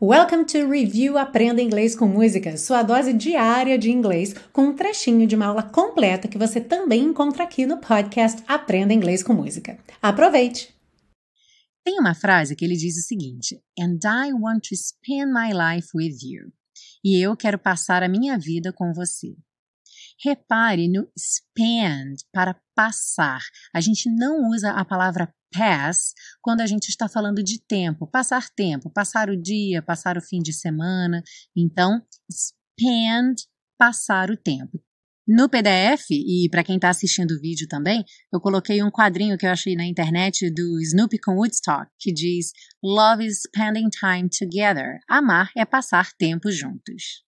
Welcome to Review Aprenda Inglês com Música, sua dose diária de inglês, com um trechinho de uma aula completa que você também encontra aqui no podcast Aprenda Inglês com Música. Aproveite! Tem uma frase que ele diz o seguinte: And I want to spend my life with you. E eu quero passar a minha vida com você. Repare no spend para passar. A gente não usa a palavra pass quando a gente está falando de tempo, passar tempo, passar o dia, passar o fim de semana. Então, spend, passar o tempo. No PDF, e para quem está assistindo o vídeo também, eu coloquei um quadrinho que eu achei na internet do Snoopy com Woodstock, que diz Love is spending time together. Amar é passar tempo juntos.